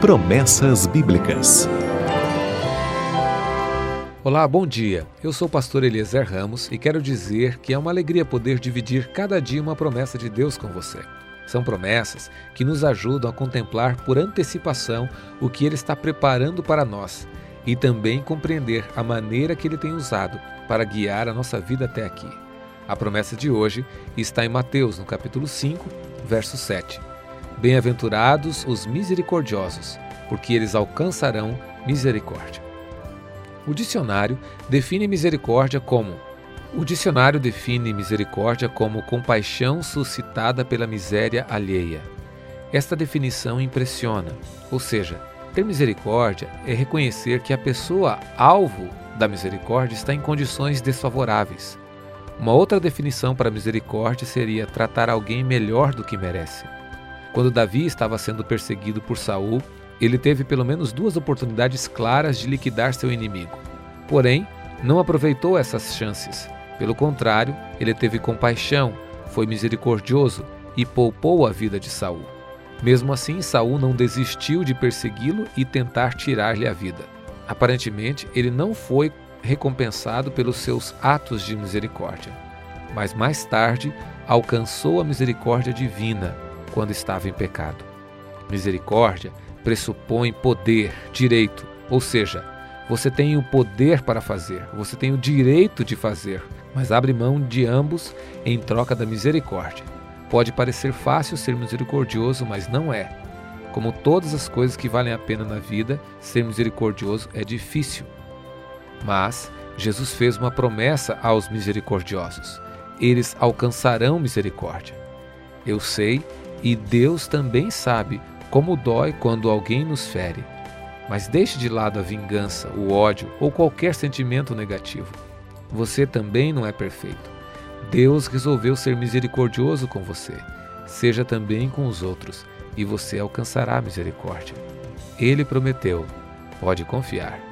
Promessas Bíblicas. Olá, bom dia. Eu sou o pastor Eliezer Ramos e quero dizer que é uma alegria poder dividir cada dia uma promessa de Deus com você. São promessas que nos ajudam a contemplar por antecipação o que Ele está preparando para nós e também compreender a maneira que Ele tem usado para guiar a nossa vida até aqui. A promessa de hoje está em Mateus, no capítulo 5, verso 7. Bem-aventurados os misericordiosos, porque eles alcançarão misericórdia. O dicionário define misericórdia como o dicionário define misericórdia como compaixão suscitada pela miséria alheia. Esta definição impressiona, ou seja, ter misericórdia é reconhecer que a pessoa alvo da misericórdia está em condições desfavoráveis. Uma outra definição para misericórdia seria tratar alguém melhor do que merece. Quando Davi estava sendo perseguido por Saul, ele teve pelo menos duas oportunidades claras de liquidar seu inimigo. Porém, não aproveitou essas chances. Pelo contrário, ele teve compaixão, foi misericordioso e poupou a vida de Saul. Mesmo assim, Saul não desistiu de persegui-lo e tentar tirar-lhe a vida. Aparentemente, ele não foi recompensado pelos seus atos de misericórdia, mas mais tarde alcançou a misericórdia divina quando estava em pecado. Misericórdia pressupõe poder, direito, ou seja, você tem o poder para fazer, você tem o direito de fazer, mas abre mão de ambos em troca da misericórdia. Pode parecer fácil ser misericordioso, mas não é. Como todas as coisas que valem a pena na vida, ser misericordioso é difícil. Mas Jesus fez uma promessa aos misericordiosos: eles alcançarão misericórdia. Eu sei e Deus também sabe como dói quando alguém nos fere. Mas deixe de lado a vingança, o ódio ou qualquer sentimento negativo. Você também não é perfeito. Deus resolveu ser misericordioso com você. Seja também com os outros, e você alcançará misericórdia. Ele prometeu. Pode confiar.